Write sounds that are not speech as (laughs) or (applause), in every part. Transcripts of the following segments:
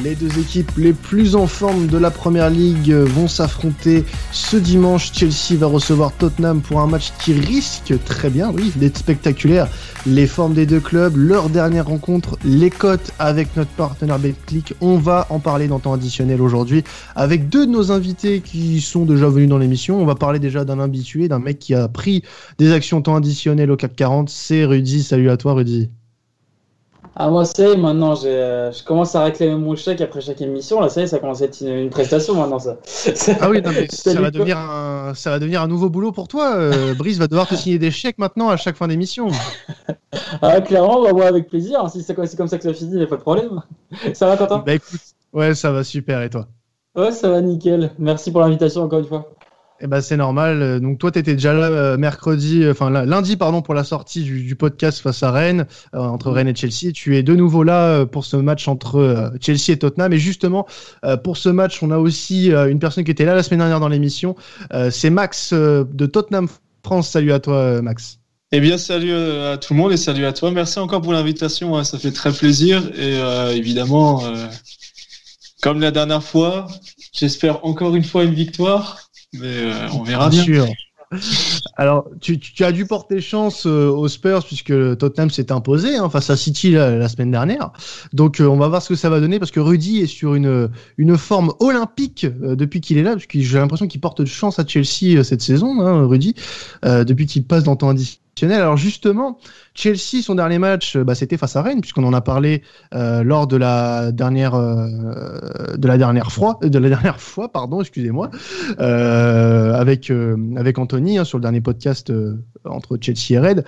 Les deux équipes les plus en forme de la première ligue vont s'affronter ce dimanche. Chelsea va recevoir Tottenham pour un match qui risque très bien, oui, d'être spectaculaire. Les formes des deux clubs, leur dernière rencontre, les cotes avec notre partenaire BetClick. On va en parler dans temps additionnel aujourd'hui avec deux de nos invités qui sont déjà venus dans l'émission. On va parler déjà d'un habitué, d'un mec qui a pris des actions temps additionnel au CAC 40. C'est Rudy. Salut à toi, Rudy. Ah, moi, c'est maintenant, euh, je commence à réclamer mon chèque après chaque émission. Là, ça y est, ça commence à être une, prestation maintenant, ça. (laughs) Ah oui, non, mais ça, va devenir un, ça va devenir un nouveau boulot pour toi. Euh, (laughs) Brice va devoir te signer des chèques maintenant à chaque fin d'émission. (laughs) ah, clairement, bah, moi, avec plaisir. Si c'est comme ça que ça finit, il n'y a pas de problème. Ça va, Quentin? Bah écoute, ouais, ça va super. Et toi? Ouais, ça va nickel. Merci pour l'invitation encore une fois. Eh ben, c'est normal. Donc toi, tu étais déjà là euh, mercredi, euh, enfin lundi, pardon, pour la sortie du, podcast face à Rennes, euh, entre Rennes et Chelsea. Tu es de nouveau là pour ce match entre Chelsea et Tottenham. Et justement, pour ce match, on a aussi une personne qui était là la semaine dernière dans l'émission. c'est Max de Tottenham France. Salut à toi, Max. Eh bien, salut à tout le monde et salut à toi. Merci encore pour l'invitation. Ça fait très plaisir. Et évidemment, comme la dernière fois, j'espère encore une fois une victoire mais euh, on verra bien. Sûr. Alors, tu, as dû porter chance euh, aux Spurs puisque Tottenham s'est imposé hein, face à City la, semaine dernière. Donc, euh, on va voir ce que ça va donner parce que Rudy est sur une, une forme olympique depuis qu'il est là, parce que j'ai l'impression qu'il porte chance à Chelsea cette saison, hein, Rudy, depuis qu'il passe dans ton alors justement, Chelsea, son dernier match, euh, bah, c'était face à Rennes, puisqu'on en a parlé euh, lors de la dernière, euh, de la dernière fois, de la dernière (laughs) fois, pardon, excusez-moi, avec avec Anthony hein, sur le dernier podcast entre Chelsea et Rennes.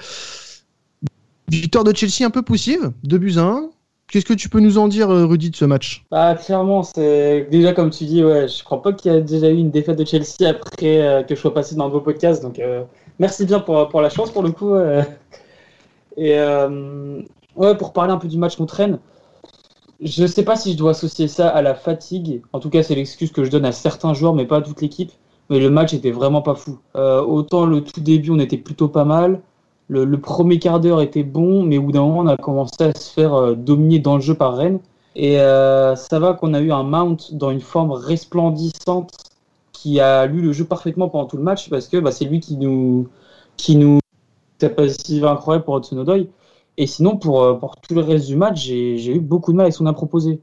Victoire de Chelsea un peu poussive, 2 buts à 1. Qu'est-ce que tu peux nous en dire, Rudy, de ce match? Bah, Clairement, c'est déjà comme tu dis, ouais, je crois pas qu'il y a déjà eu une défaite de Chelsea après que je sois passé dans vos podcasts, donc merci bien pour, pour la chance pour le coup. Euh. Et euh, ouais, pour parler un peu du match contre Rennes, je sais pas si je dois associer ça à la fatigue. En tout cas, c'est l'excuse que je donne à certains joueurs, mais pas à toute l'équipe. Mais le match était vraiment pas fou. Euh, autant le tout début, on était plutôt pas mal. Le, premier quart d'heure était bon, mais au bout d'un moment, on a commencé à se faire dominer dans le jeu par Rennes. Et ça va qu'on a eu un Mount dans une forme resplendissante qui a lu le jeu parfaitement pendant tout le match parce que bah, c'est lui qui nous qui nous capacité incroyable pour Hudson Odoi. Et sinon, pour, euh, pour tout le reste du match, j'ai eu beaucoup de mal avec son improposé.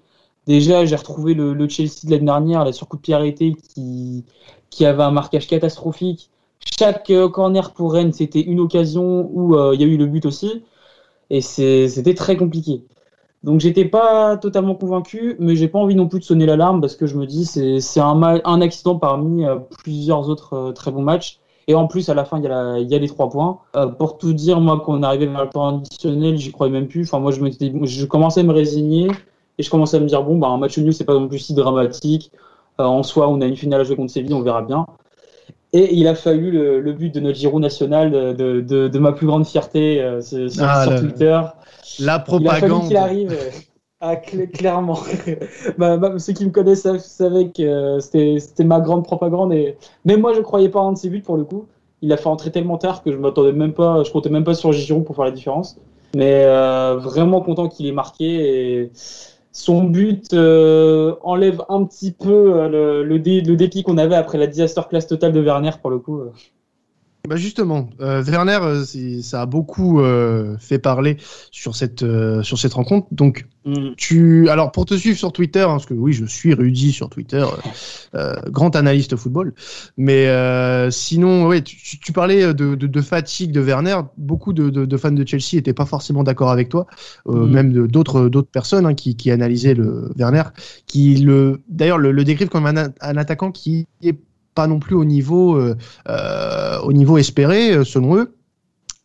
Déjà, j'ai retrouvé le, Chelsea de l'année dernière, la surcoup de qui, qui avait un marquage catastrophique. Chaque euh, corner pour Rennes, c'était une occasion où euh, il y a eu le but aussi. Et c'était très compliqué. Donc j'étais pas totalement convaincu, mais j'ai pas envie non plus de sonner l'alarme parce que je me dis c'est un, un accident parmi euh, plusieurs autres très bons matchs. Et en plus à la fin il y a il y a les trois points. Pour tout dire moi quand on arrivait vers le temps additionnel j'y croyais même plus. Enfin moi je je commençais à me résigner et je commençais à me dire bon bah un match nul c'est pas non plus si dramatique. en soi on a une finale à jouer contre Séville on verra bien. Et il a fallu le, le but de notre Giro national, de, de, de, ma plus grande fierté sur, ah, sur Twitter. La propagande. Il a fallu qu'il arrive. Euh, ah, clairement. (laughs) Bah, bah, ceux qui me connaissent savaient que euh, c'était ma grande propagande. Et... Mais moi, je croyais pas en un de ses buts pour le coup. Il a fait entrer tellement tard que je m'attendais même pas, je comptais même pas sur Giroud pour faire la différence. Mais euh, vraiment content qu'il ait marqué. Et son but enlève un petit peu le, le, le dépit qu'on avait après la disaster class totale de Werner pour le coup. Bah justement, euh, Werner, euh, ça a beaucoup euh, fait parler sur cette euh, sur cette rencontre. Donc, mm. tu, alors pour te suivre sur Twitter, hein, parce que oui, je suis Rudy sur Twitter, grand analyste football. Mais sinon, ouais, tu, tu parlais de, de, de, fatigue de Werner. Beaucoup de, de fans de Chelsea étaient pas forcément d'accord avec toi, mm. même d'autres d'autres personnes hein, qui, qui analysaient le Werner, qui le, d'ailleurs le, le décrivent comme un, un attaquant qui est pas non plus au niveau, euh, euh, au niveau espéré, euh, selon eux.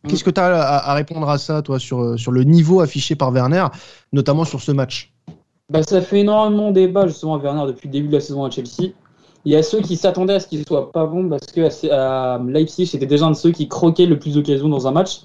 Mm. Qu'est-ce que tu as à, répondre à ça, toi, sur, sur le niveau affiché par Werner, notamment sur ce match? Bah, Ça fait énormément débat, justement, à Werner depuis le début de la saison à Chelsea. Il y a ceux qui s'attendaient à ce qu'il soit pas bon parce que à Leipzig, c'était déjà un de ceux qui croquaient le plus d'occasions dans un match.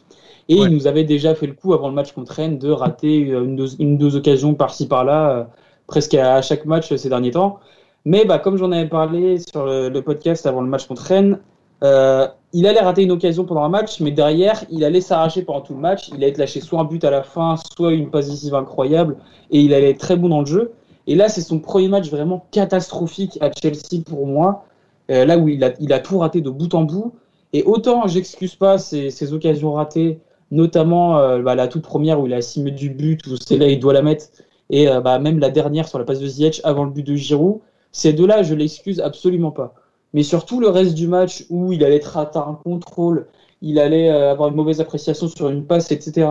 Et il nous avait déjà fait le coup avant le match contre Rennes de rater une, deux, une, deux occasions par-ci par-là, presque à chaque match ces derniers temps. Mais bah, comme j'en avais parlé sur le, podcast avant le match contre Rennes, euh, il allait rater une occasion pendant un match, mais derrière, il allait s'arracher pendant tout le match. Il allait être lâché soit un but à la fin, soit une passe décisive incroyable, et il allait être très bon dans le jeu. Et là, c'est son premier match vraiment catastrophique à Chelsea pour moi, euh, là où il a, tout raté de bout en bout. Et autant j'excuse pas ces, occasions ratées, notamment euh, bah, la toute première où il a assimé du but, où c'est là il doit la mettre, et euh, bah, même la dernière sur la passe de Ziyech avant le but de Giroud, ces deux-là, je l'excuse absolument pas. Mais surtout le reste du match où il allait être à un contrôle, il allait avoir une mauvaise appréciation sur une passe, etc.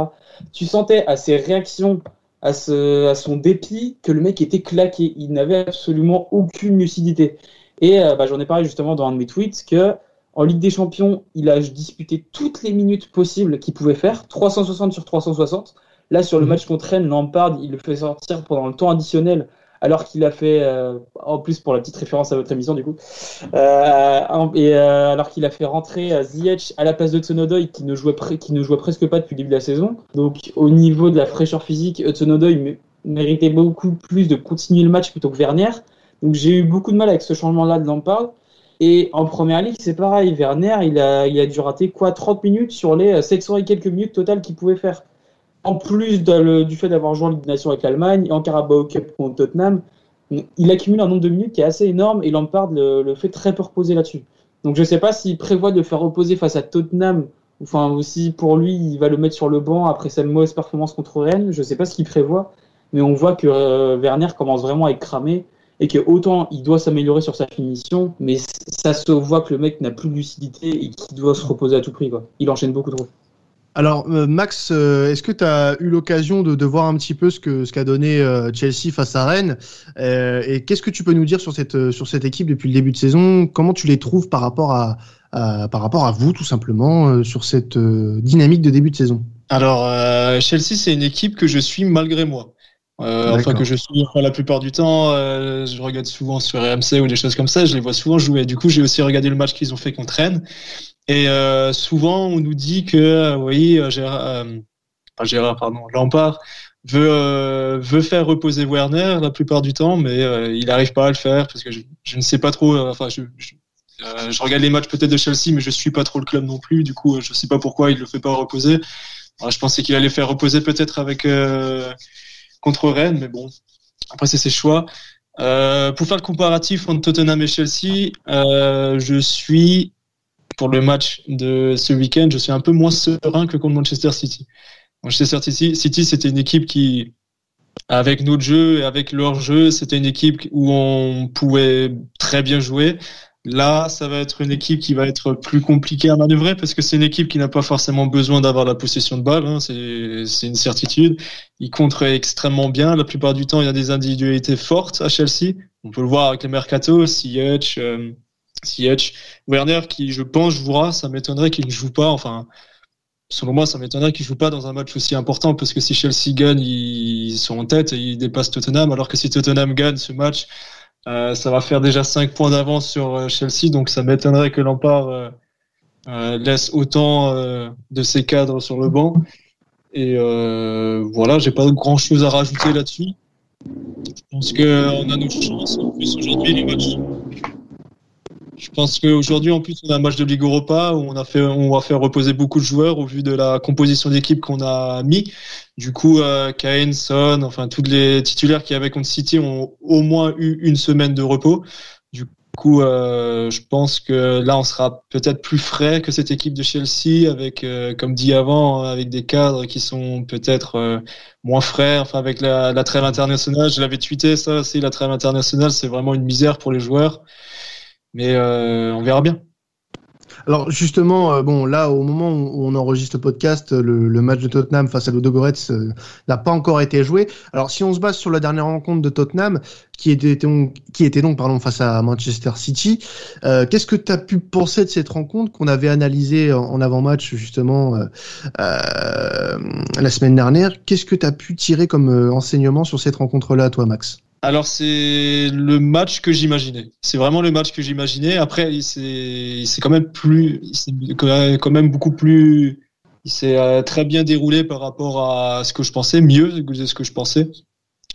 Tu sentais à ses réactions à, son dépit que le mec était claqué. Il n'avait absolument aucune lucidité. Et euh, bah, j'en ai parlé justement dans un de mes tweets que en Ligue des Champions, il a disputé toutes les minutes possibles qu'il pouvait faire, 360 sur 360. Là, sur le mhm. match contre Rennes, Lampard, il le fait sortir pendant le temps additionnel alors qu'il a fait, euh, en plus pour la petite référence à votre émission du coup, euh, euh, alors qu'il a fait rentrer Ziyech à la place de Tsunodoy qui ne jouait qui ne jouait presque pas depuis le début de la saison. Donc au niveau de la fraîcheur physique, Tsunodoy méritait beaucoup plus de continuer le match plutôt que Werner. Donc j'ai eu beaucoup de mal avec ce changement-là de Lampard. Et en première ligue, c'est pareil. Werner, il a, il a dû rater quoi 30 minutes sur les 700 et quelques minutes totales qu'il pouvait faire en plus du fait d'avoir joué en Ligue des avec l'Allemagne en Carabao Cup contre Tottenham, il accumule un nombre de minutes qui est assez énorme et Lampard le, le fait très peu reposer là-dessus. Donc je ne sais pas s'il prévoit de le faire reposer face à Tottenham, enfin aussi pour lui, il va le mettre sur le banc après sa mauvaise performance contre Rennes. Je ne sais pas ce qu'il prévoit, mais on voit que euh, Werner commence vraiment à être cramé et que autant il doit s'améliorer sur sa finition, mais ça se voit que le mec n'a plus de lucidité et qu'il doit se reposer à tout prix. Quoi. Il enchaîne beaucoup trop. Alors euh, Max, euh, est-ce que tu as eu l'occasion de, de, voir un petit peu ce que ce qu'a donné euh, Chelsea face à Rennes et qu'est-ce que tu peux nous dire sur cette sur cette équipe depuis le début de saison? Comment tu les trouves par rapport à, par rapport à vous tout simplement sur cette dynamique de début de saison? Alors Chelsea c'est une équipe que je suis malgré moi. enfin que je suis la plupart du temps, je regarde souvent sur RMC ou des choses comme ça, je les vois souvent jouer. Du coup, j'ai aussi regardé le match qu'ils ont fait contre Rennes et euh, souvent, on nous dit que, euh, oui, euh, Gérard, pardon, Lampard veut veut faire reposer Werner la plupart du temps, mais il n'arrive pas à le faire parce que je, ne sais pas trop. enfin, je, regarde les matchs peut-être de Chelsea, mais je suis pas trop le club non plus. Du coup, je sais pas pourquoi il le fait pas reposer. Je pensais qu'il allait faire reposer peut-être avec contre Rennes, mais bon, après c'est ses choix. Pour faire le comparatif entre Tottenham et Chelsea, je suis pour le match de ce week-end, je suis un peu moins serein que contre Manchester City. Manchester City, City c'était une équipe qui, avec notre jeu et avec leur jeu, c'était une équipe où on pouvait très bien jouer. Là, ça va être une équipe qui va être plus compliquée à manœuvrer parce que c'est une équipe qui n'a pas forcément besoin d'avoir la possession de balle. Hein. C'est une certitude. Ils contre extrêmement bien. La plupart du temps, il y a des individualités fortes à Chelsea. On peut le voir avec les mercato, Ziyech, euh, Ziyech, Werner qui je pense jouera, ça m'étonnerait qu'il ne joue pas. Enfin, selon moi, ça m'étonnerait qu'il ne joue pas dans un match aussi important parce que si Chelsea gagne, ils sont en tête et ils dépassent Tottenham. Alors que si Tottenham gagne ce match, euh, ça va faire déjà 5 points d'avance sur euh, Chelsea. Donc ça m'étonnerait que Lampard euh, laisse autant de ses cadres sur le banc. Et voilà, j'ai pas grand chose à rajouter là-dessus. Je pense qu'on a nos chances. En plus, aujourd'hui, les matchs je pense qu'aujourd'hui, en plus, on a un match de Ligue Europa où on a fait, on va faire reposer beaucoup de joueurs au vu de la composition d'équipe qu'on a mis. Du coup, euh, Kane, Son, enfin, tous les titulaires qui avaient contre City ont au moins eu une semaine de repos. Du coup, euh, je pense que là, on sera peut-être plus frais que cette équipe de Chelsea, avec, euh, comme dit avant, avec des cadres qui sont peut-être euh, moins frais. Enfin, avec la, la trêve internationale, je l'avais tweeté ça aussi. La trêve internationale, c'est vraiment une misère pour les joueurs mais euh, on verra bien. Alors justement, euh, bon là au moment où on enregistre le podcast, le, match de Tottenham face à Ludogorets euh, n'a pas encore été joué. Alors si on se base sur la dernière rencontre de Tottenham, qui était donc, qui face à Manchester City, qu'est-ce que tu pu penser de cette rencontre qu'on avait analysée en, avant-match justement la semaine dernière? Qu'est-ce que tu as pu tirer comme enseignement sur cette rencontre-là, toi, Max? Alors c'est le match que j'imaginais. C'est vraiment le match que j'imaginais. Après, c'est c'est quand même plus, quand même beaucoup plus. Il s'est euh, très bien déroulé par rapport à ce que je pensais, mieux que ce que je pensais.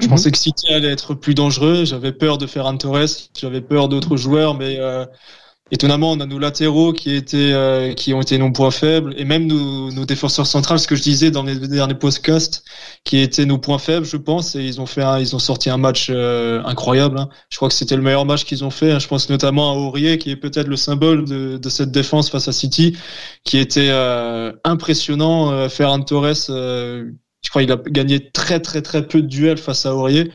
Je mhm. pensais que City allait être plus dangereux. J'avais peur de Ferran Torres, j'avais peur d'autres joueurs, mais euh, étonnamment, on a nos latéraux qui étaient, euh, qui ont été nos points faibles, et même nos, nos défenseurs centrales, ce que je disais dans les derniers podcasts, qui étaient nos points faibles, je pense, et ils ont fait, un, ils ont sorti un match euh, incroyable. Hein. Je crois que c'était le meilleur match qu'ils ont fait. Hein. Je pense notamment à Aurier, qui est peut-être le symbole de, de, cette défense face à City, qui était euh, impressionnant. Ferran Torres, je crois, qu'il a gagné très très très peu de duels face à Aurier.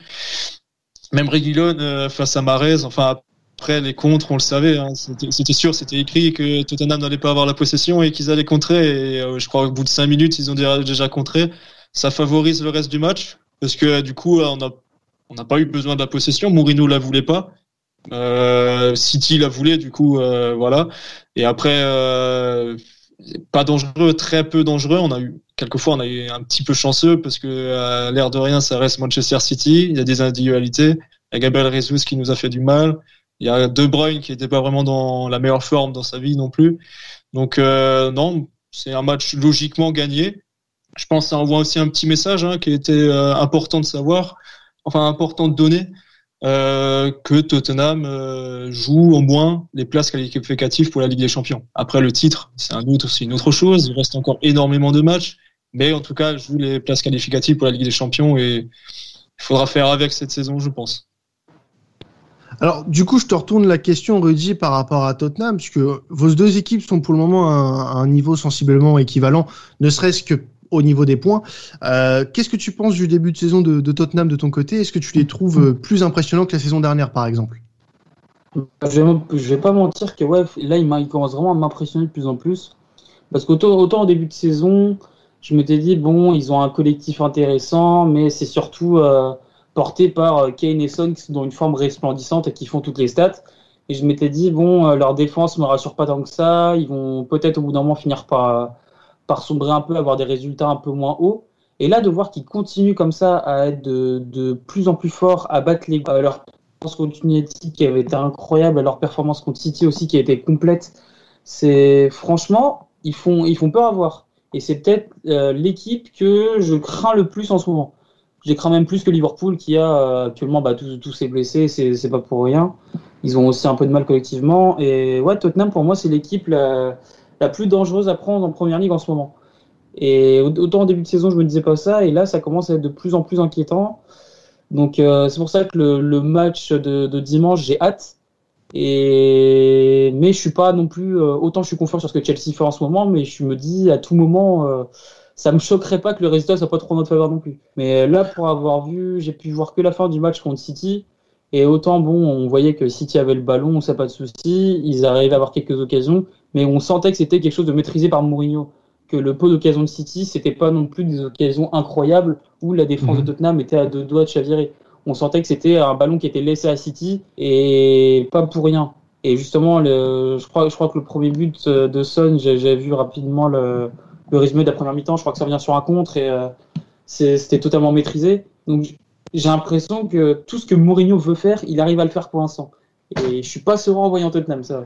Même Reguilon face à Marez. Enfin, après, les contres, on le savait, hein, c'était sûr, c'était écrit que Tottenham n'allait pas avoir la possession et qu'ils allaient contrer. Et euh, je crois qu'au bout de cinq minutes, ils ont déjà, contré. Ça favorise le reste du match parce que euh, du coup, on n'a pas eu besoin de la possession. Mourinho la voulait pas. Euh, City la voulait, du coup, voilà. Et après, pas dangereux, très peu dangereux. On a eu quelquefois, on a eu un petit peu chanceux parce que l'air de rien, ça reste Manchester City. Il y a des individualités. Il y a Gabriel Jesus qui nous a fait du mal. Il y a De Bruyne qui n'était pas vraiment dans la meilleure forme dans sa vie non plus. Donc euh, non, c'est un match logiquement gagné. Je pense que ça envoie aussi un petit message hein, qui était euh, important de savoir, enfin important de donner, euh, que Tottenham joue au moins les places qualificatives pour la Ligue des Champions. Après le titre, c'est un autre, c'est une autre chose. Il reste encore énormément de matchs, mais en tout cas, joue les places qualificatives pour la Ligue des Champions et il faudra faire avec cette saison, je pense. Alors, du coup, je te retourne la question, Rudy, par rapport à Tottenham, puisque vos deux équipes sont pour le moment à un, niveau sensiblement équivalent, ne serait-ce que au niveau des points. Euh, qu'est-ce que tu penses du début de saison de, Tottenham de ton côté? Est-ce que tu les trouves euh, plus impressionnants que la saison dernière, par exemple? Je vais, vais pas mentir que ouais, là, il, commence vraiment à m'impressionner de plus en plus. Parce qu'autant autant au début de saison, je m'étais dit, bon, ils ont un collectif intéressant, mais c'est surtout... Euh, portés par euh, Kane et Son qui sont dans une forme resplendissante et qui font toutes les stats. Et je m'étais dit, bon, euh, leur défense me rassure pas tant que ça. Ils vont peut-être au bout d'un moment finir par, sombrer un peu, avoir des résultats un peu moins hauts. Et là, de voir qu'ils continuent comme ça à être de, plus en plus forts, à battre les, à leur performance contre United qui avait été incroyable, à leur performance contre City aussi qui a été complète, c'est franchement, ils font, ils font peur à voir. Et c'est peut-être euh, l'équipe que je crains le plus en ce moment. J'ai craint même plus que Liverpool qui a euh, actuellement bah, tous, ses blessés, c'est pas pour rien. Ils ont aussi un peu de mal collectivement. Et ouais, Tottenham pour moi c'est l'équipe la, plus dangereuse à prendre en première ligue en ce moment. Et autant au début de saison je me disais pas ça, et là ça commence à être de plus en plus inquiétant. Donc euh, c'est pour ça que le, match de, de dimanche j'ai hâte. Et mais je suis pas non plus euh, autant je suis confiant sur ce que Chelsea fait en ce moment, mais je me dis à tout moment ça me choquerait pas que le résultat soit pas trop en notre faveur non plus. Mais là, pour avoir vu, j'ai pu voir que la fin du match contre City. Et autant, bon, on voyait que City avait le ballon, on sait pas de souci, ils arrivaient à avoir quelques occasions, mais on sentait que c'était quelque chose de maîtrisé par Mourinho. Que le pot d'occasion de City, c'était pas non plus des occasions incroyables où la défense de mhm. Tottenham était à deux doigts de chavirer. On sentait que c'était un ballon qui était laissé à City et pas pour rien. Et justement, le, je, crois, je crois que le premier but de Son, j'ai vu rapidement le, le résumé de la première mi-temps, je crois que ça vient sur un contre et euh, c'était totalement maîtrisé. Donc j'ai l'impression que tout ce que Mourinho veut faire, il arrive à le faire pour l'instant. Et je suis pas serein en voyant Tottenham, ça.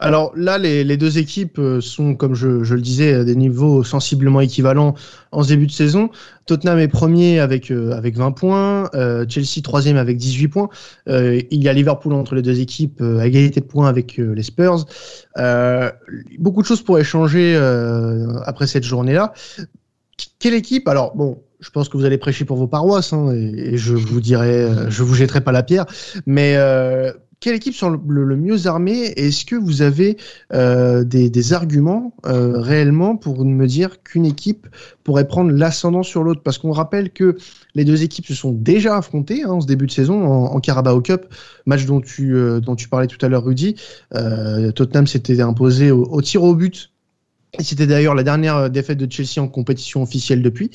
Alors là, les, deux équipes euh, sont, comme je, le disais, à des niveaux sensiblement équivalents en ce début de saison. Tottenham est premier avec euh, avec 20 points, Chelsea troisième avec 18 points. il y a Liverpool entre les deux équipes à égalité de points avec les Spurs. beaucoup de choses pourraient changer après cette journée-là. Quelle équipe? Alors bon, je pense que vous allez prêcher pour vos paroisses hein, et, je vous dirai, je vous jetterai pas la pierre, mais quelle équipe sont le, mieux armée Est-ce que vous avez euh, des, arguments euh, réellement pour me dire qu'une équipe pourrait prendre l'ascendant sur l'autre? Parce qu'on rappelle que les deux équipes se sont déjà affrontées hein, en ce début de saison en, Carabao Cup, match dont tu, euh, dont tu parlais tout à l'heure, Rudy. Tottenham s'était imposé au, au tir au but c'était d'ailleurs la dernière euh, défaite de Chelsea en compétition officielle depuis.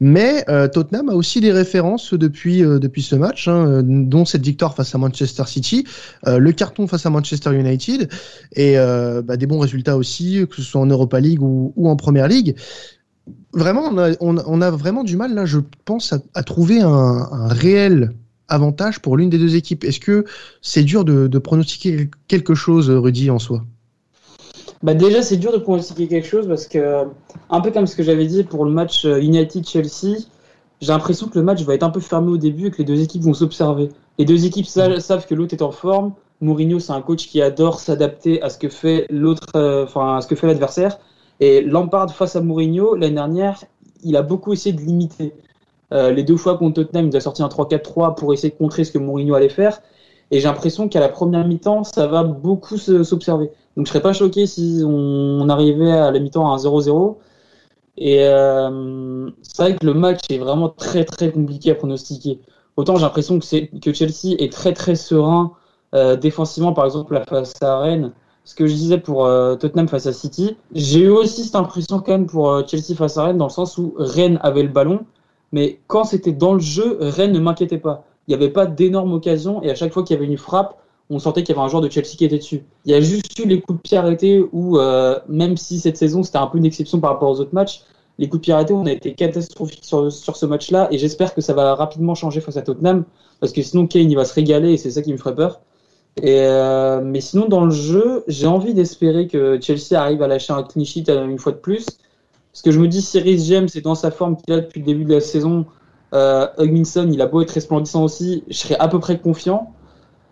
Mais euh, Tottenham a aussi des références depuis euh, depuis ce match, hein, dont cette victoire face à Manchester City, le carton face à Manchester United et bah, des bons résultats aussi, que ce soit en Europa League ou, en Première League. Vraiment, on a, vraiment du mal là, je pense, à, trouver un, un réel avantage pour l'une des deux équipes. Est-ce que c'est dur de, de pronostiquer quelque chose, Rudy, en soi? Bah déjà, c'est dur de pronostiquer quelque chose parce que, un peu comme ce que j'avais dit pour le match euh, United-Chelsea, j'ai l'impression que le match va être un peu fermé au début et que les deux équipes vont s'observer. Les deux équipes savent que l'autre est en forme, Mourinho, c'est un coach qui adore s'adapter à ce que fait l'autre, euh, enfin à ce que fait l'adversaire. Et Lampard face à Mourinho l'année dernière, il a beaucoup essayé de limiter. Euh, les deux fois contre Tottenham, il a sorti un 3-4-3 pour essayer de contrer ce que Mourinho allait faire. Et j'ai l'impression qu'à la première mi-temps, ça va beaucoup s'observer. Donc je serais pas choqué si on, arrivait à la mi-temps à un 0-0. Et euh, c'est vrai que le match est vraiment très très compliqué à pronostiquer. Autant j'ai l'impression que, Chelsea est très très serein euh, défensivement, par exemple, face à Rennes. Ce que je disais pour euh, Tottenham face à City, j'ai eu aussi cette impression quand même pour Chelsea face à Rennes, dans le sens où Rennes avait le ballon, mais quand c'était dans le jeu, Rennes ne m'inquiétait pas. Il n'y avait pas d'énormes occasions, et à chaque fois qu'il y avait une frappe, on sentait qu'il y avait un joueur de Chelsea qui était dessus. Il y a juste eu les coups de pied arrêtés où, même si cette saison c'était un peu une exception par rapport aux autres matchs, les coups de pied arrêtés, on a été catastrophiques sur, sur ce match-là, et j'espère que ça va rapidement changer face à Tottenham, parce que sinon Kane il va se régaler, et c'est ça qui me ferait peur. Et euh, mais sinon, dans le jeu, j'ai envie d'espérer que Chelsea arrive à lâcher un clean euh, une fois de plus. Parce que je me dis, Cyril James c'est dans sa forme qu'il a depuis le début de la saison. Euh, Hugminson, il a beau être resplendissant aussi, je serais à peu près confiant.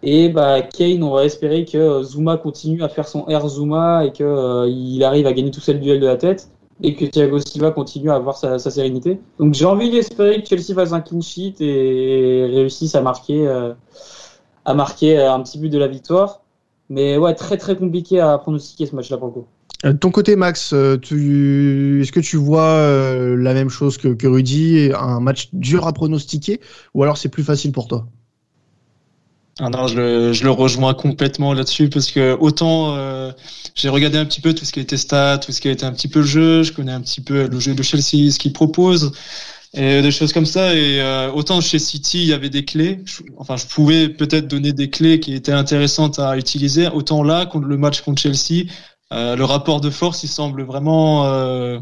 Et bah, Kane, on va espérer que Zuma continue à faire son Air Zuma et qu'il euh, arrive à gagner tout seul duel de la tête. Et que Thiago Silva continue à avoir sa, sérénité. Donc j'ai envie d'espérer que Chelsea fasse un clean sheet et réussisse à marquer a marqué euh, un petit but de la victoire. Mais ouais, très très compliqué à pronostiquer ce match-là pour le coup. Euh, de ton côté, Max, euh, est-ce que tu vois la même chose que, que Rudy, un match dur à pronostiquer, ou alors c'est plus facile pour toi? Ah non, je le, je le, rejoins complètement là-dessus parce que autant j'ai regardé un petit peu tout ce qui été stats, tout ce qui a été un petit peu le jeu, je connais un petit peu le jeu de Chelsea, ce qu'il propose et des choses comme ça. Et euh, autant chez City, il y avait des clés. enfin, je pouvais peut-être donner des clés qui étaient intéressantes à utiliser. Autant là, contre le match contre Chelsea, euh, le rapport de force, il semble vraiment, euh,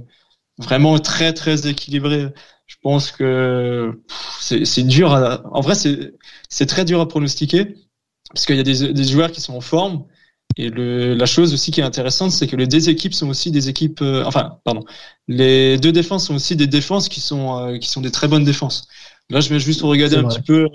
vraiment très très équilibré. Je pense que c'est dur. À, en vrai, c'est très dur à pronostiquer parce qu'il y a des, des joueurs qui sont en forme et le, la chose aussi qui est intéressante, c'est que les deux équipes sont aussi des équipes, euh, enfin, pardon, les deux défenses sont aussi des défenses qui sont euh, qui sont des très bonnes défenses. Là, je vais juste regarder un petit peu. Euh,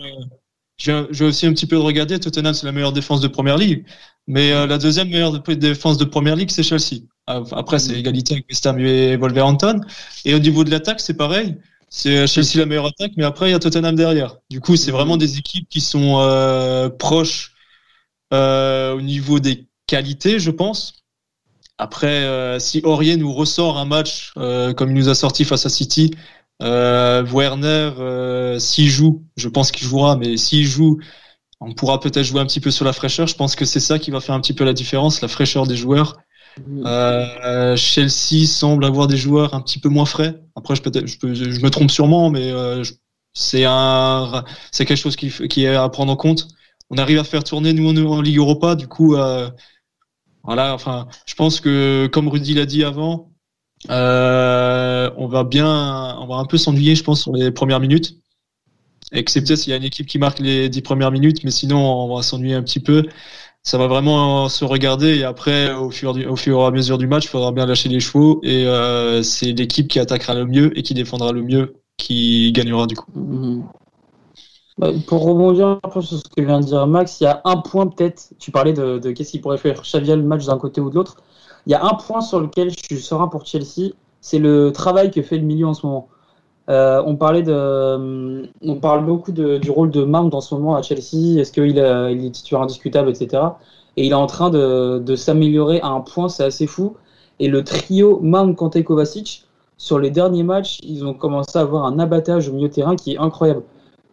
je, vais, je vais aussi un petit peu regarder. Tottenham, c'est la meilleure défense de première ligue, mais la deuxième meilleure défense de première ligue, c'est Chelsea. Après, c'est égalité avec West Ham et Wolverhampton. Et au niveau de l'attaque, c'est pareil. C'est Chelsea la meilleure attaque, mais après il y a Tottenham derrière. Du coup, c'est vraiment des équipes qui sont proches au niveau des qualité, je pense. Après, euh, si Aurier nous ressort un match euh, comme il nous a sorti face à City, euh, Werner, s'il joue, je pense qu'il jouera, mais s'il joue, on pourra peut-être jouer un petit peu sur la fraîcheur. Je pense que c'est ça qui va faire un petit peu la différence, la fraîcheur des joueurs. Euh, Chelsea semble avoir des joueurs un petit peu moins frais. Après, je, peut-être, je, me trompe sûrement, mais c'est un, c'est quelque chose qui, est à prendre en compte. On arrive à faire tourner nous en, Ligue Europa, du coup, voilà, enfin, je pense que comme Rudy l'a dit avant, euh, on va bien, on va un peu s'ennuyer, je pense, sur les premières minutes. Excepté s'il y a une équipe qui marque les dix premières minutes, mais sinon on va s'ennuyer un petit peu. Ça va vraiment se regarder et après, au fur, et à mesure du match, il faudra bien lâcher les chevaux et euh, c'est l'équipe qui attaquera le mieux et qui défendra le mieux qui gagnera du coup. Mmh. Bah, pour rebondir un peu sur ce que vient de dire Max, il y a un point peut-être, tu parlais de, qu'est-ce qu'il pourrait faire Xavier le match d'un côté ou de l'autre. Il y a un point sur lequel je suis serein pour Chelsea, c'est le travail que fait le milieu en ce moment. Euh, on parlait de, on parle beaucoup du rôle de Mount en ce moment à Chelsea. Est-ce qu'il il est titulaire indiscutable, etc. Et il est en train de, s'améliorer à un point, c'est assez fou. Et le trio Mount, Kanté, Kovacic, sur les derniers matchs, ils ont commencé à avoir un abattage au milieu terrain qui est incroyable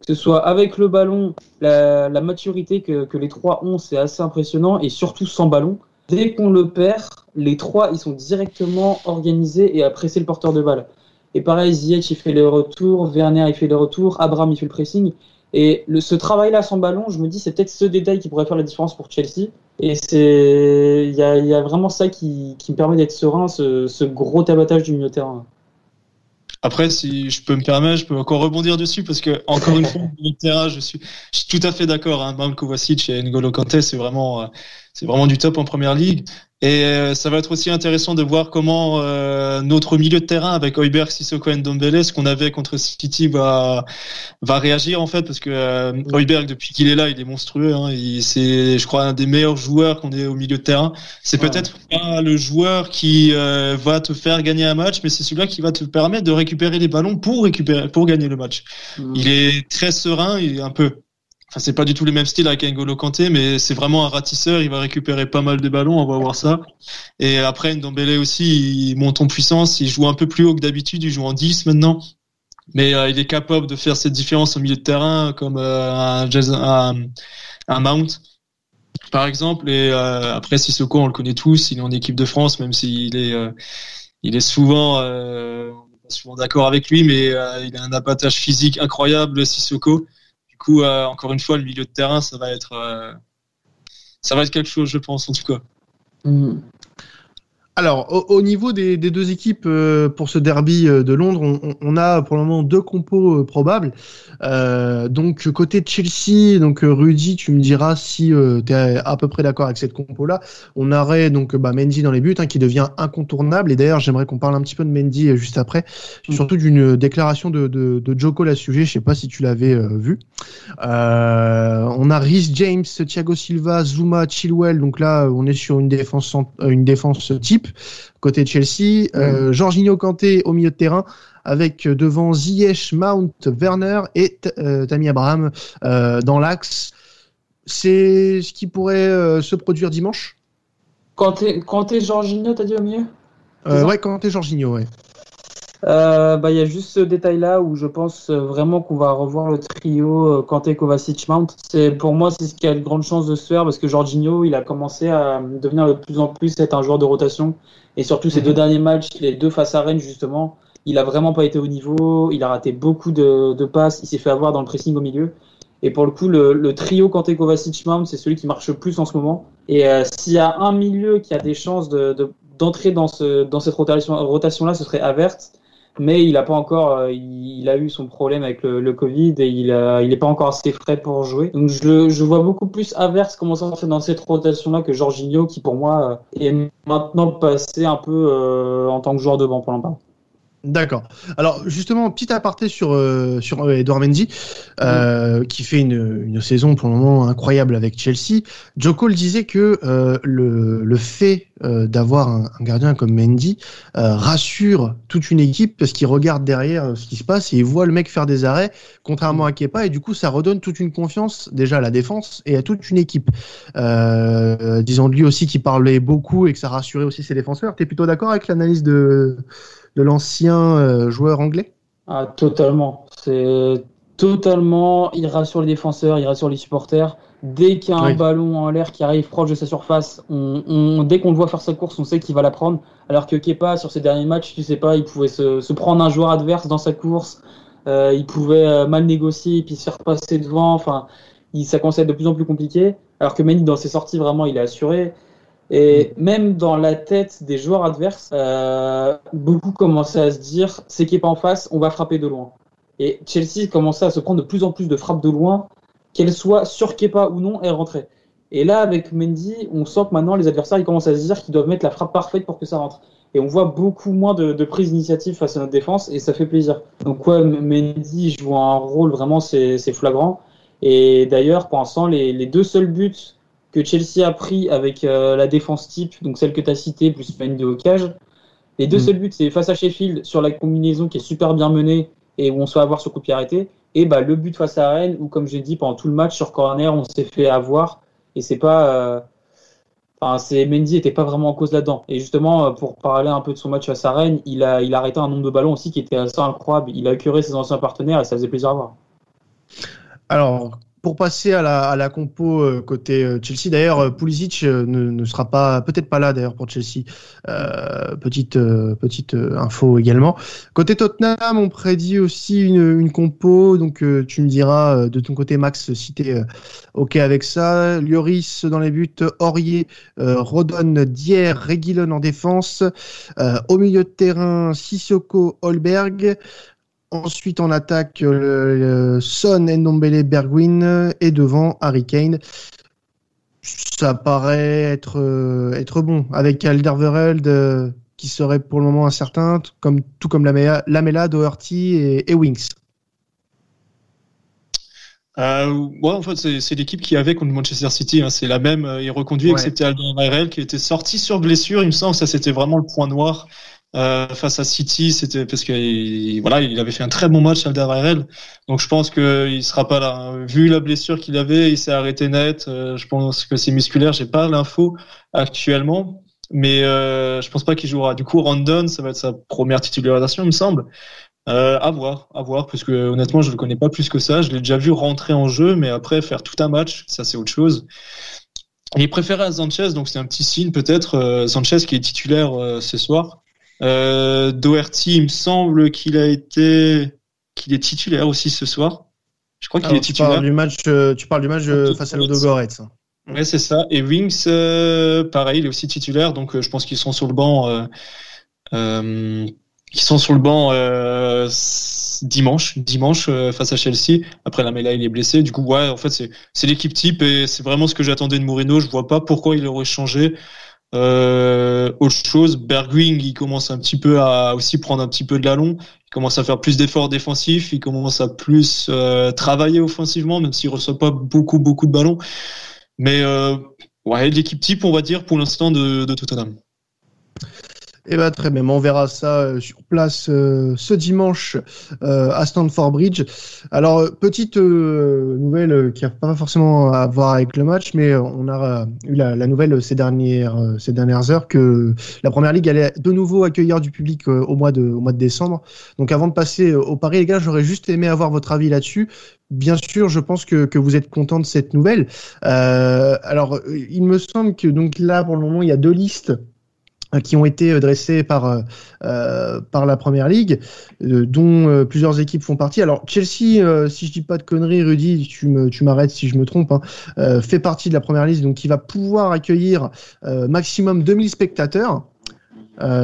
que ce soit avec le ballon, la, maturité que, les trois ont, c'est assez impressionnant, et surtout sans ballon. Dès qu'on le perd, les trois, ils sont directement organisés et à presser le porteur de balle. Et pareil, Ziyech, il fait le retour, Werner, il fait le retour, Abraham, il fait le pressing. Et le, ce travail-là sans ballon, je me dis, c'est peut-être ce détail qui pourrait faire la différence pour Chelsea. Et c'est, il y a, vraiment ça qui, me permet d'être serein, ce, ce gros tabatage du milieu de terrain. Après, si je peux me permettre, je peux encore rebondir dessus parce que encore une fois, (laughs) le terrain, je suis, je suis tout à fait d'accord. Hein. Kovacic et N'Golo Kanté, c'est vraiment, euh, c'est vraiment du top en première ligue. Et euh, ça va être aussi intéressant de voir comment euh, notre milieu de terrain avec Heuberg, Sissoko et Ndombele, ce qu'on avait contre City va va réagir en fait parce que euh, depuis qu'il est là, il est monstrueux. Hein, c'est, je crois, un des meilleurs joueurs qu'on ait au milieu de terrain. C'est peut-être pas le joueur qui euh, va te faire gagner un match, mais c'est celui-là qui va te permettre de récupérer les ballons pour récupérer pour gagner le match. Mm. Il est très serein, il est un peu Enfin, c'est pas du tout le même style avec N'Golo Kanté, mais c'est vraiment un ratisseur. Il va récupérer pas mal de ballons, on va voir ça. Et après, Ndombele aussi, il monte en puissance. Il joue un peu plus haut que d'habitude. Il joue en 10 maintenant. Mais euh, il est capable de faire cette différence au milieu de terrain, comme euh, un, un, un, Mount, par exemple. Et euh, après, Sissoko, on le connaît tous. Il est en équipe de France, même s'il est, il est souvent, souvent d'accord avec lui, mais il a un abattage physique incroyable, Sissoko coup, euh, encore une fois, le milieu de terrain, ça va être, euh, ça va être quelque chose, je pense, en tout cas. Mm. Alors, au, niveau des, deux équipes euh, pour ce derby de Londres, on, a pour le moment deux compos probables. Euh, donc côté Chelsea, donc euh, Rudy, tu me diras si euh, tu es à peu près d'accord avec cette compo là. On aurait donc bah, Mendy dans les buts hein, qui devient incontournable et d'ailleurs j'aimerais qu'on parle un petit peu de Mendy juste après, mm. surtout d'une déclaration de, de, de Cole à ce sujet, je sais pas si tu l'avais vu. on a Rhys James, Thiago Silva, Zuma, Chilwell, donc là on est sur une défense une défense type côté Chelsea, mm. Jorginho Kanté au milieu de terrain avec euh, devant Ziyech, Mount, Werner et euh, Tammy Abraham euh, dans l'axe. C'est ce qui pourrait se produire dimanche Quand t'es Jorginho, t'as dit au milieu? Ouais, t'es Jorginho, ouais. Bah, il y a juste ce détail-là où je pense vraiment qu'on va revoir le trio Kanté, Kovacic, Mount. C'est pour moi c'est ce qui a de grandes chances de se faire parce que Jorginho il a commencé à devenir de plus en plus être un joueur de rotation et surtout ces mhm. deux derniers matchs, les deux face à Rennes justement, il a vraiment pas été au niveau. Il a raté beaucoup de, passes. Il s'est fait avoir dans le pressing au milieu. Et pour le coup, le, trio Kanté Kovacic Mount, c'est celui qui marche le plus en ce moment. Et euh, s'il y a un milieu qui a des chances d'entrer dans, ce, dans cette rotation, rotation là, ce serait Avert. Mais il a pas encore, euh, il, a eu son problème avec le, Covid et il il est pas encore assez frais pour jouer. Donc je, vois beaucoup plus Avert commencer à entrer dans cette rotation là que Jorginho qui pour moi euh, est maintenant passé un peu en tant que joueur de banc pour l'instant. D'accord. Alors justement, petit aparté sur euh, sur euh, Edouard Mendy, euh, qui fait une, une saison pour le moment incroyable avec Chelsea. Joe Cole disait que le, le fait d'avoir un, gardien comme Mendy rassure toute une équipe parce qu'il regarde derrière ce qui se passe et il voit le mec faire des arrêts, contrairement à Kepa, et du coup ça redonne toute une confiance déjà à la défense et à toute une équipe. disons de lui aussi qui parlait beaucoup et que ça rassurait aussi ses défenseurs. T'es plutôt d'accord avec l'analyse de de l'ancien euh, joueur anglais? Ah, Totalement. C'est totalement. Il rassure les défenseurs, il rassure les supporters. Dès qu'il y a un ballon en l'air qui arrive proche de sa surface, on, dès qu'on le voit faire sa course, on sait qu'il va la prendre. Alors que Kepa, sur ses derniers matchs, tu sais pas, il pouvait se, prendre un joueur adverse dans sa course. Euh, il pouvait euh, mal négocier et puis se faire passer devant. Enfin, il, ça commençait à être de plus en plus compliqué. Alors que Mendy, dans ses sorties, vraiment, il est assuré. Et mm. même dans la tête des joueurs adverses, euh, beaucoup commençaient à se dire c'est qui est pas en face, on va frapper de loin. Et Chelsea commençait à se prendre de plus en plus de frappes de loin, qu'elles soient sur Kepa ou non, elles rentraient. Et là, avec Mendy, on sent que maintenant les adversaires ils commencent à se dire qu'ils doivent mettre la frappe parfaite pour que ça rentre. Et on voit beaucoup moins de, de prise d'initiative face à notre défense et ça fait plaisir. Donc ouais, Mendy joue un rôle vraiment, c'est flagrant. Et d'ailleurs, pour l'instant, les, les deux seuls buts que Chelsea a pris avec euh, la défense type, donc celle que tu as citée, plus de Hocage. Les deux mm. seuls buts, c'est face à Sheffield sur la combinaison qui est super bien menée et où on se fait avoir sur coup de pied arrêté. Et bah, le but face à Rennes, où, comme j'ai dit, pendant tout le match, sur corner, on s'est fait avoir. Et c'est pas. Euh, enfin, c'est Mendy était pas vraiment en cause là-dedans. Et justement, euh, pour parler un peu de son match face à Rennes, il a, il a arrêté un nombre de ballons aussi qui était assez incroyable. Il a écœuré ses anciens partenaires et ça faisait plaisir à voir. Alors, pour passer à la, compo euh, côté euh, Chelsea, d'ailleurs, euh, Pulisic ne, sera pas, peut-être pas là d'ailleurs pour Chelsea. Petite petite info également. Côté Tottenham, on prédit aussi une, une compo. Donc tu me diras de ton côté, Max, si t'es ok avec ça. Lloris dans les buts, Aurier, Rodon, Dier, Reguilon en défense. au milieu de terrain, Sissoko, Holberg. Ensuite, on attaque euh, Son, Ndombele, Bergwin et devant Harry Kane. Ça paraît être, euh, être bon. Avec Alderweireld qui serait pour le moment incertain, comme, tout comme Lamela, Lamela Doherty et, et Winks. Euh, ouais, en fait, c'est l'équipe qui avait contre Manchester City. Hein. C'est la même. Euh, il reconduit, ouais. excepté Alderweireld qui était sorti sur blessure. Il me semble que ça c'était vraiment le point noir euh, face à City. C'était parce que voilà, il avait fait un très bon match Alderweireld. Donc je pense qu'il sera pas là. Vu la blessure qu'il avait, il s'est arrêté net. Euh, je pense que c'est musculaire. J'ai pas l'info actuellement mais euh, je pense pas qu'il jouera. Du coup, Randon, ça va être sa première titularisation, il me semble. Euh, à voir, à voir, parce que honnêtement, je le connais pas plus que ça. Je l'ai déjà vu rentrer en jeu, mais après faire tout un match, ça c'est autre chose. Il est préféré à Sanchez, donc c'est un petit signe peut-être. Euh, Sanchez qui est titulaire ce soir. Euh, Doherty, il me semble qu'il a été, qu'il est titulaire aussi ce soir. Je crois qu'il est titulaire. Tu parles du match, euh, tu parles du match euh, face à Ludogorets. Ouais, c'est ça. Et Wings, euh, pareil, il est aussi titulaire, donc euh, je pense qu'ils sont sur le banc. Euh, euh, ils sont sur le banc dimanche, dimanche face à Chelsea. Après la Mela, il est blessé. Du coup, ouais, en fait, c'est c'est l'équipe type et c'est vraiment ce que j'attendais de Mourinho. Je vois pas pourquoi il aurait changé. Autre chose, Bergwing, il commence un petit peu à aussi prendre un petit peu de l'allon. Il commence à faire plus d'efforts défensifs. Il commence à plus travailler offensivement, même s'il reçoit pas beaucoup beaucoup de ballons. Mais euh, ouais, l'équipe type, on va dire, pour l'instant, de, de Tottenham. Eh ben, très bien, on verra ça euh, sur place euh, ce dimanche euh, à Stanford Bridge. Alors, petite euh, nouvelle qui n'a pas forcément à voir avec le match, mais on a eu la, nouvelle ces dernières, ces dernières heures que la Première Ligue allait de nouveau accueillir du public au, mois de, au mois de décembre. Donc avant de passer au Paris, les gars, j'aurais juste aimé avoir votre avis là-dessus. Bien sûr, je pense que, que vous êtes content de cette nouvelle. alors, il me semble que donc là, pour le moment, il y a deux listes qui ont été euh, dressés par euh, euh, par la première ligue, dont plusieurs équipes font partie. Alors Chelsea, si je dis pas de conneries, Rudy, tu me tu m'arrêtes si je me trompe, hein, fait partie de la première liste, donc qui va pouvoir accueillir maximum 2000 spectateurs.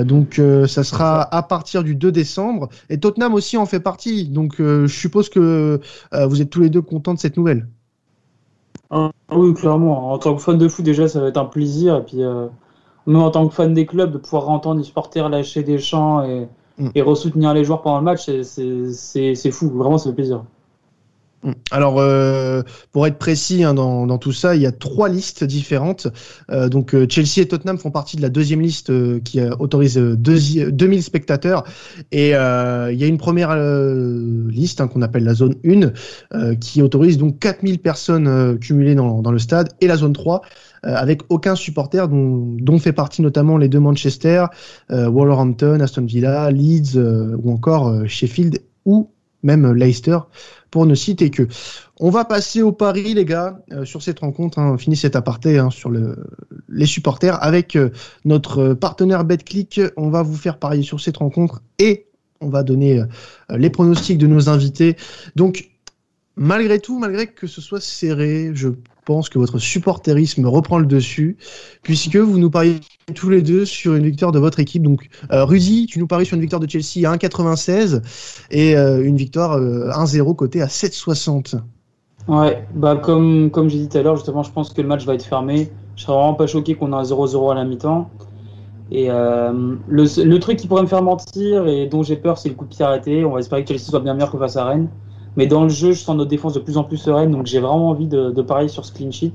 donc ça sera à partir du 2 décembre. Et Tottenham aussi en fait partie. Donc je suppose que vous êtes tous les deux contents de cette nouvelle. Ah, oui, clairement. En tant que fan de foot, déjà, ça va être un plaisir. Et puis, nous, en tant que fan des clubs, de pouvoir entendre les supporters lâcher des chants et, mm. et ressoutenir les joueurs pendant le match, c'est fou. Vraiment, ça fait plaisir. Mm. Alors, euh, pour être précis hein, dans, tout ça, il y a trois listes différentes. Euh, donc, euh, Chelsea et Tottenham font partie de la deuxième liste qui autorise deux, 2000 spectateurs. Et il y a une première liste hein, qu'on appelle la zone 1 qui autorise donc 4000 personnes cumulées dans, dans, le stade et la zone 3 avec aucun supporter dont, dont, fait partie notamment les deux Manchester, Wolverhampton, Aston Villa, Leeds ou encore Sheffield ou même Leicester pour ne citer que. On va passer au pari, les gars, euh, sur cette rencontre. Hein, on finit cet aparté hein, sur le, les supporters avec euh, notre partenaire BetClick. On va vous faire parier sur cette rencontre et on va donner euh, les pronostics de nos invités. Donc, malgré tout, malgré que ce soit serré, je pense que votre supporterisme reprend le dessus, puisque vous nous pariez tous les deux sur une victoire de votre équipe. Donc, euh, tu nous paries sur une victoire de Chelsea à 1,96 et euh, une victoire euh, 1-0 côté à 7,60. Ouais, bah comme, comme j'ai dit tout à l'heure, justement, je pense que le match va être fermé. Je serais vraiment pas choqué qu'on ait un 0-0 à la mi-temps. Et euh, le, le, truc qui pourrait me faire mentir et dont j'ai peur, c'est le coup de pied arrêté. On va espérer que Chelsea soit bien meilleur que face à Rennes. Mais dans le jeu, je sens notre défense de plus en plus sereine, donc j'ai vraiment envie de, de, parier sur ce clean sheet.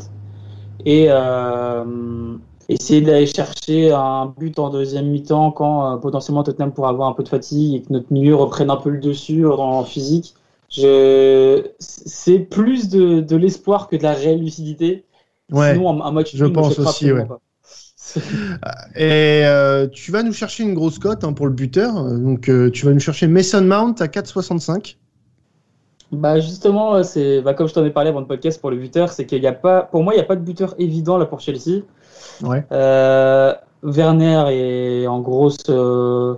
Et euh, essayer d'aller chercher un but en deuxième mi-temps quand euh, potentiellement Tottenham pourra avoir un peu de fatigue et que notre milieu reprenne un peu le dessus en physique. Je... C'est plus de, de l'espoir que de la réelle lucidité. Ouais, Sinon, un, match je pense aussi, ouais. (laughs) Et euh, tu vas nous chercher une grosse cote hein, pour le buteur. Donc, euh, tu vas nous chercher Mason Mount à 4,65. Bah justement, c'est bah, comme je t'en ai parlé avant le podcast pour le buteur, c'est qu'il n'y a pas, pour moi, il n'y a pas de buteur évident là pour Chelsea. Ouais. Euh, Werner est en grosse, euh,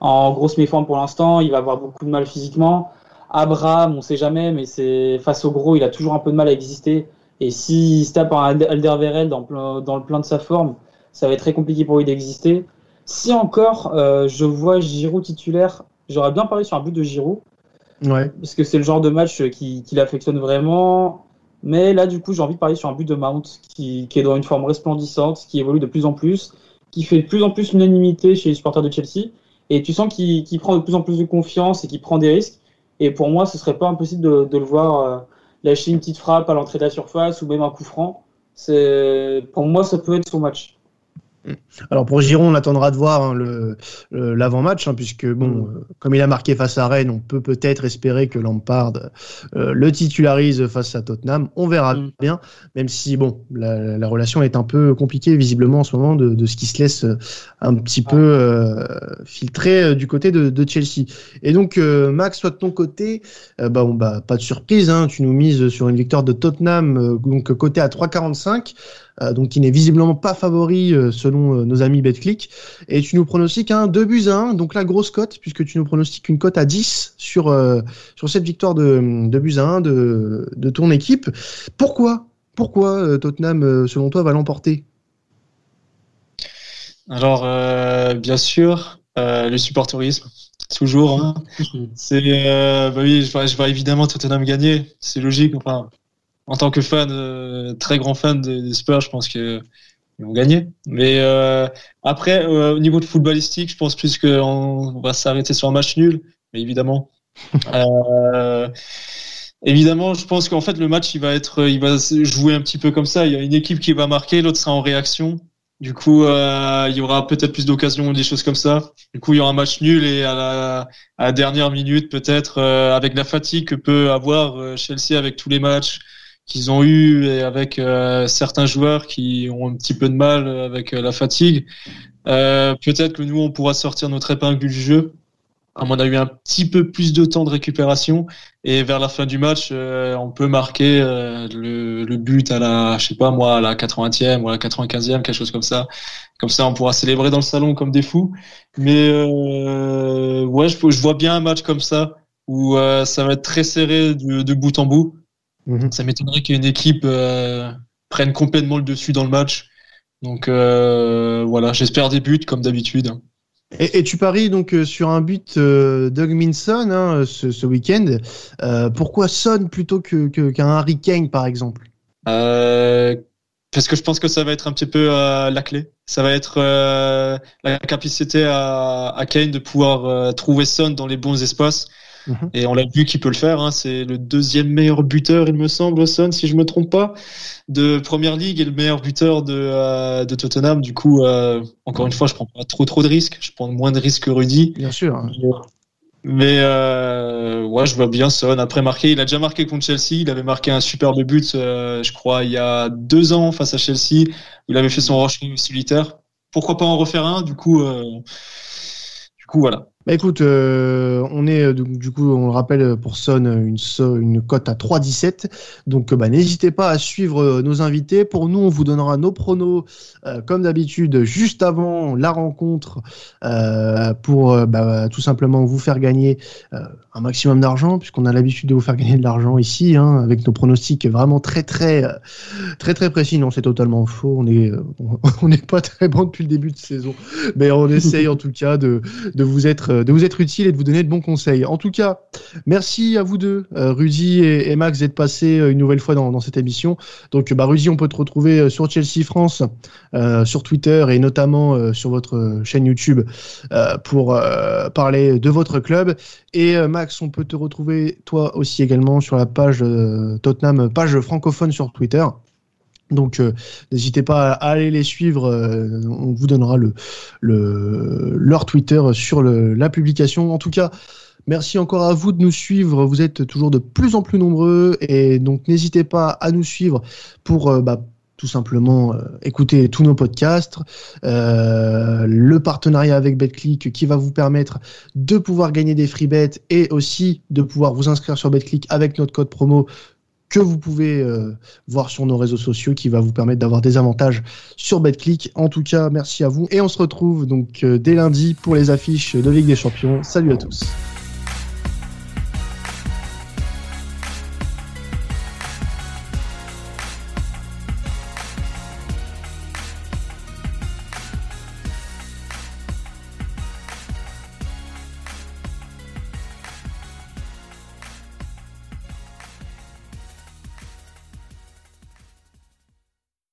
en grosse méforme pour l'instant. Il va avoir beaucoup de mal physiquement. Abraham, on sait jamais, mais c'est face au gros, il a toujours un peu de mal à exister. Et s'il se tape en Alderweireld dans, dans le plein de sa forme, ça va être très compliqué pour lui d'exister. Si encore, euh, je vois Giroud titulaire, j'aurais bien parlé sur un but de Giroud. Parce que c'est le genre de match qui, l'affectionne vraiment. Mais là, du coup, j'ai envie de parler sur un but de Mount qui, est dans une forme resplendissante, qui évolue de plus en plus, qui fait de plus en plus l'unanimité chez les supporters de Chelsea. Et tu sens qu'il prend de plus en plus de confiance et qu'il prend des risques. Et pour moi, ce serait pas impossible de, de le voir euh, lâcher une petite frappe à l'entrée de la surface ou même un coup franc. Pour moi, ça peut être son match. Alors pour Giron, on attendra de voir hein, le l'avant-match, hein, puisque bon, mm. euh, comme il a marqué face à Rennes, on peut peut-être espérer que Lampard euh, le titularise face à Tottenham. On verra mm. bien, même si bon, la, la, relation est un peu compliquée visiblement en ce moment de, de ce qui se laisse euh, un petit peu euh, filtrer du côté de, de, Chelsea. Et donc Max, soit de ton côté, bah, bon, bah pas de surprise, hein, tu nous mises sur une victoire de Tottenham, donc côté à 3,45. Euh, donc qui n'est visiblement pas favori euh, selon euh, nos amis BetClick. Et tu nous pronostiques un 2 buts à 1, donc la grosse cote, puisque tu nous pronostiques une cote à 10 sur, sur cette victoire de, de buts à 1 de, de ton équipe. Pourquoi Pourquoi Tottenham, selon toi, va l'emporter? Alors, bien sûr, le supporterisme toujours. Hein. (laughs) C'est, bah oui, je vois, je vois, évidemment Tottenham gagner, c'est logique. Enfin, en tant que fan, euh, très grand fan des, Spurs, je pense qu'ils vont gagner. Mais euh, après, euh, au niveau de footballistique, je pense plus qu'on va s'arrêter sur un match nul, mais évidemment. (laughs) Évidemment, je pense qu'en fait le match il va être, il va jouer un petit peu comme ça. Il y a une équipe qui va marquer, l'autre sera en réaction. Du coup, euh, il y aura peut-être plus d'occasions, des choses comme ça. Du coup, il y aura un match nul et à la, à la dernière minute, peut-être avec la fatigue que peut avoir Chelsea avec tous les matchs, qu'ils ont eu et avec euh, certains joueurs qui ont un petit peu de mal avec euh, la fatigue. Euh, peut-être que nous, on pourra sortir notre épingle du jeu. On a eu un petit peu plus de temps de récupération et vers la fin du match, on peut marquer le, le, but à la, je sais pas moi, à la 80e ou à la 95e, quelque chose comme ça. Comme ça, on pourra célébrer dans le salon comme des fous. Mais ouais, je, je, vois bien un match comme ça où ça va être très serré de, de bout en bout. Mhm. Ça m'étonnerait qu'une équipe euh, prenne complètement le dessus dans le match. Donc euh, voilà, j'espère des buts comme d'habitude. Et, et, tu paries donc euh, sur un but euh, Doug Minson hein, ce, ce week-end. Pourquoi Son plutôt qu'un que, Harry Kane par exemple? Parce que je pense que ça va être un petit peu la clé. Ça va être la capacité à, à, Kane de pouvoir trouver Son dans les bons espaces Mhm. Et on l'a vu qu'il peut le faire. Hein. C'est le deuxième meilleur buteur, il me semble, Son, si je me trompe pas, de Première Ligue et le meilleur buteur de, euh, de Tottenham. Du coup, euh, encore une fois, je prends pas trop trop de risques. Je prends moins de risques que Rudy. Bien sûr. Hein. Mais euh, ouais, je vois bien Son. Après marqué, il a déjà marqué contre Chelsea. Il avait marqué un superbe but, euh, je crois, il y a deux ans face à Chelsea. Où il avait fait son rush solitaire. Pourquoi pas en refaire un? Du coup, du coup, voilà. Bah écoute, euh, on est euh, du coup, on le rappelle euh, pour Son une, une cote à 3,17. Donc bah, n'hésitez pas à suivre nos invités. Pour nous, on vous donnera nos pronos comme d'habitude juste avant la rencontre pour bah, tout simplement vous faire gagner un maximum d'argent puisqu'on a l'habitude de vous faire gagner de l'argent ici hein, avec nos pronostics vraiment très très très très précis. Non, c'est totalement faux. On est (laughs) on n'est pas très bon depuis le début de saison, mais on essaye en tout cas de de vous être euh, de vous être utile et de vous donner de bons conseils. En tout cas, merci à vous deux, euh, Rudy et, Max, d'être passés euh, une nouvelle fois dans, cette émission. Donc, bah, on peut te retrouver sur Chelsea France, sur Twitter et notamment sur votre chaîne YouTube pour parler de votre club. Et Max, on peut te retrouver toi aussi également sur la page Tottenham, page francophone sur Twitter. Donc n'hésitez pas à aller les suivre, on vous donnera le, le, leur Twitter sur la publication. En tout cas, merci encore à vous de nous suivre, vous êtes toujours de plus en plus nombreux et donc n'hésitez pas à nous suivre pour bah, tout simplement écouter tous nos podcasts, euh, le partenariat avec BetClick qui va vous permettre de pouvoir gagner des free bets et aussi de pouvoir vous inscrire sur BetClick avec notre code promo que vous pouvez euh, voir sur nos réseaux sociaux qui va vous permettre d'avoir des avantages sur BetClick. En tout cas, merci à vous et on se retrouve donc euh, dès lundi pour les affiches de Ligue des Champions. Salut à tous.